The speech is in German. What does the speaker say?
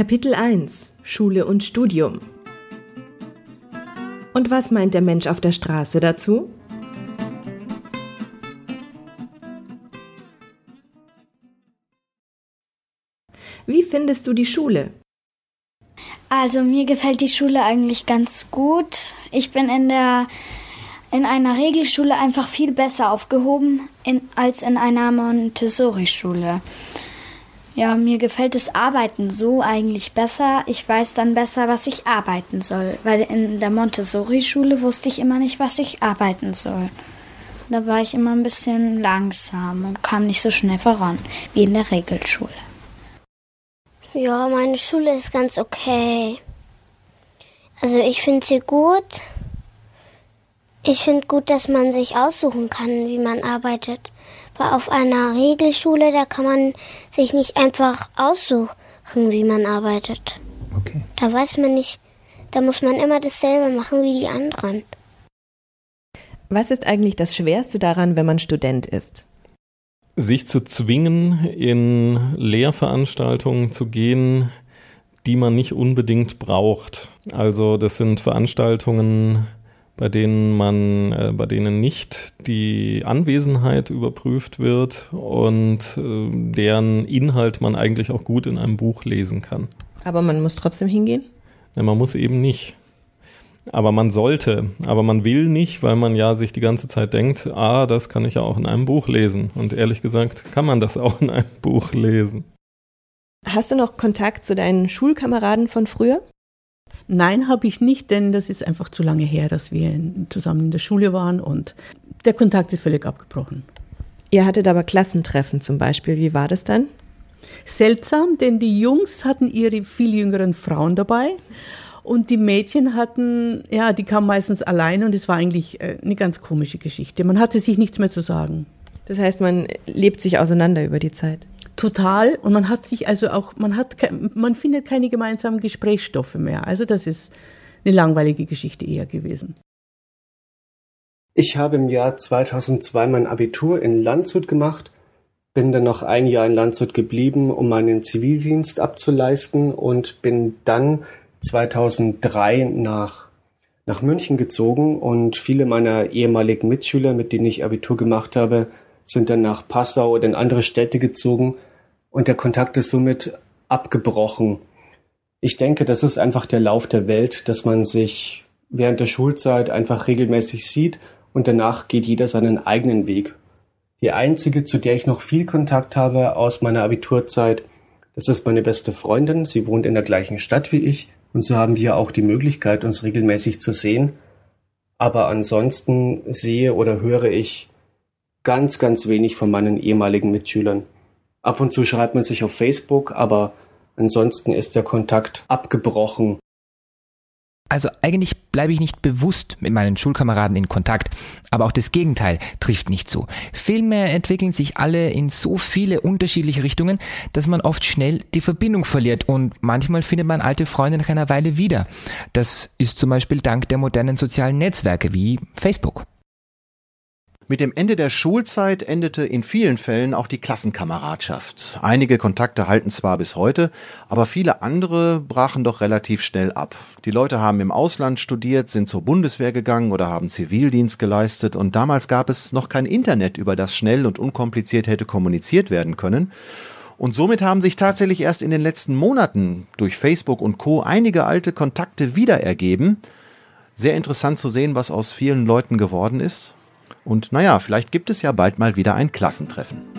Kapitel 1 Schule und Studium Und was meint der Mensch auf der Straße dazu? Wie findest du die Schule? Also mir gefällt die Schule eigentlich ganz gut. Ich bin in der in einer Regelschule einfach viel besser aufgehoben in, als in einer Montessori-Schule. Ja, mir gefällt das Arbeiten so eigentlich besser. Ich weiß dann besser, was ich arbeiten soll. Weil in der Montessori-Schule wusste ich immer nicht, was ich arbeiten soll. Da war ich immer ein bisschen langsam und kam nicht so schnell voran wie in der Regelschule. Ja, meine Schule ist ganz okay. Also ich finde sie gut. Ich finde gut, dass man sich aussuchen kann, wie man arbeitet. Weil auf einer Regelschule, da kann man sich nicht einfach aussuchen, wie man arbeitet. Okay. Da weiß man nicht, da muss man immer dasselbe machen wie die anderen. Was ist eigentlich das Schwerste daran, wenn man Student ist? sich zu zwingen, in Lehrveranstaltungen zu gehen, die man nicht unbedingt braucht. Also das sind Veranstaltungen, bei denen man, äh, bei denen nicht die Anwesenheit überprüft wird und äh, deren Inhalt man eigentlich auch gut in einem Buch lesen kann. Aber man muss trotzdem hingehen? Ja, man muss eben nicht. Aber man sollte, aber man will nicht, weil man ja sich die ganze Zeit denkt, ah, das kann ich ja auch in einem Buch lesen. Und ehrlich gesagt kann man das auch in einem Buch lesen. Hast du noch Kontakt zu deinen Schulkameraden von früher? Nein, habe ich nicht, denn das ist einfach zu lange her, dass wir zusammen in der Schule waren und der Kontakt ist völlig abgebrochen. Ihr hattet aber Klassentreffen zum Beispiel. Wie war das dann? Seltsam, denn die Jungs hatten ihre viel jüngeren Frauen dabei und die Mädchen hatten, ja, die kamen meistens alleine und es war eigentlich äh, eine ganz komische Geschichte. Man hatte sich nichts mehr zu sagen. Das heißt, man lebt sich auseinander über die Zeit. Total. Und man hat sich also auch, man hat, man findet keine gemeinsamen Gesprächsstoffe mehr. Also das ist eine langweilige Geschichte eher gewesen. Ich habe im Jahr 2002 mein Abitur in Landshut gemacht, bin dann noch ein Jahr in Landshut geblieben, um meinen Zivildienst abzuleisten und bin dann 2003 nach, nach München gezogen und viele meiner ehemaligen Mitschüler, mit denen ich Abitur gemacht habe, sind dann nach Passau oder in andere Städte gezogen und der Kontakt ist somit abgebrochen. Ich denke, das ist einfach der Lauf der Welt, dass man sich während der Schulzeit einfach regelmäßig sieht und danach geht jeder seinen eigenen Weg. Die einzige, zu der ich noch viel Kontakt habe aus meiner Abiturzeit, das ist meine beste Freundin. Sie wohnt in der gleichen Stadt wie ich und so haben wir auch die Möglichkeit, uns regelmäßig zu sehen. Aber ansonsten sehe oder höre ich ganz, ganz wenig von meinen ehemaligen Mitschülern. Ab und zu schreibt man sich auf Facebook, aber ansonsten ist der Kontakt abgebrochen. Also eigentlich bleibe ich nicht bewusst mit meinen Schulkameraden in Kontakt, aber auch das Gegenteil trifft nicht zu. Vielmehr entwickeln sich alle in so viele unterschiedliche Richtungen, dass man oft schnell die Verbindung verliert und manchmal findet man alte Freunde nach einer Weile wieder. Das ist zum Beispiel dank der modernen sozialen Netzwerke wie Facebook. Mit dem Ende der Schulzeit endete in vielen Fällen auch die Klassenkameradschaft. Einige Kontakte halten zwar bis heute, aber viele andere brachen doch relativ schnell ab. Die Leute haben im Ausland studiert, sind zur Bundeswehr gegangen oder haben Zivildienst geleistet und damals gab es noch kein Internet, über das schnell und unkompliziert hätte kommuniziert werden können. Und somit haben sich tatsächlich erst in den letzten Monaten durch Facebook und Co einige alte Kontakte wieder ergeben. Sehr interessant zu sehen, was aus vielen Leuten geworden ist. Und naja, vielleicht gibt es ja bald mal wieder ein Klassentreffen.